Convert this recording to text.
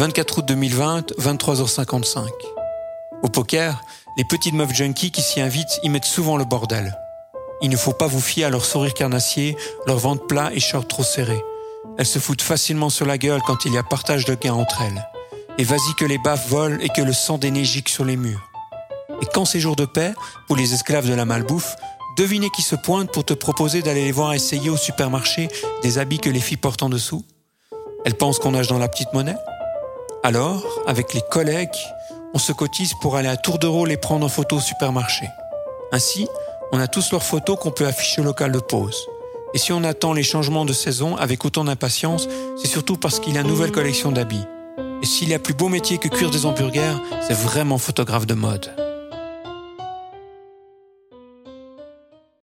24 août 2020, 23h55. Au poker, les petites meufs junkies qui s'y invitent y mettent souvent le bordel. Il ne faut pas vous fier à leur sourire carnassier, leur ventre plat et short trop serré. Elles se foutent facilement sur la gueule quand il y a partage de gains entre elles. Et vas-y que les baffes volent et que le sang des gicle sur les murs. Et quand c'est jour de paix, pour les esclaves de la malbouffe, devinez qui se pointe pour te proposer d'aller les voir essayer au supermarché des habits que les filles portent en dessous? Elles pensent qu'on nage dans la petite monnaie? Alors, avec les collègues, on se cotise pour aller à tour de rôle les prendre en photo au supermarché. Ainsi, on a tous leurs photos qu'on peut afficher au local de pause. Et si on attend les changements de saison avec autant d'impatience, c'est surtout parce qu'il a une nouvelle collection d'habits. Et s'il y a plus beau métier que cuire des hamburgers, c'est vraiment photographe de mode.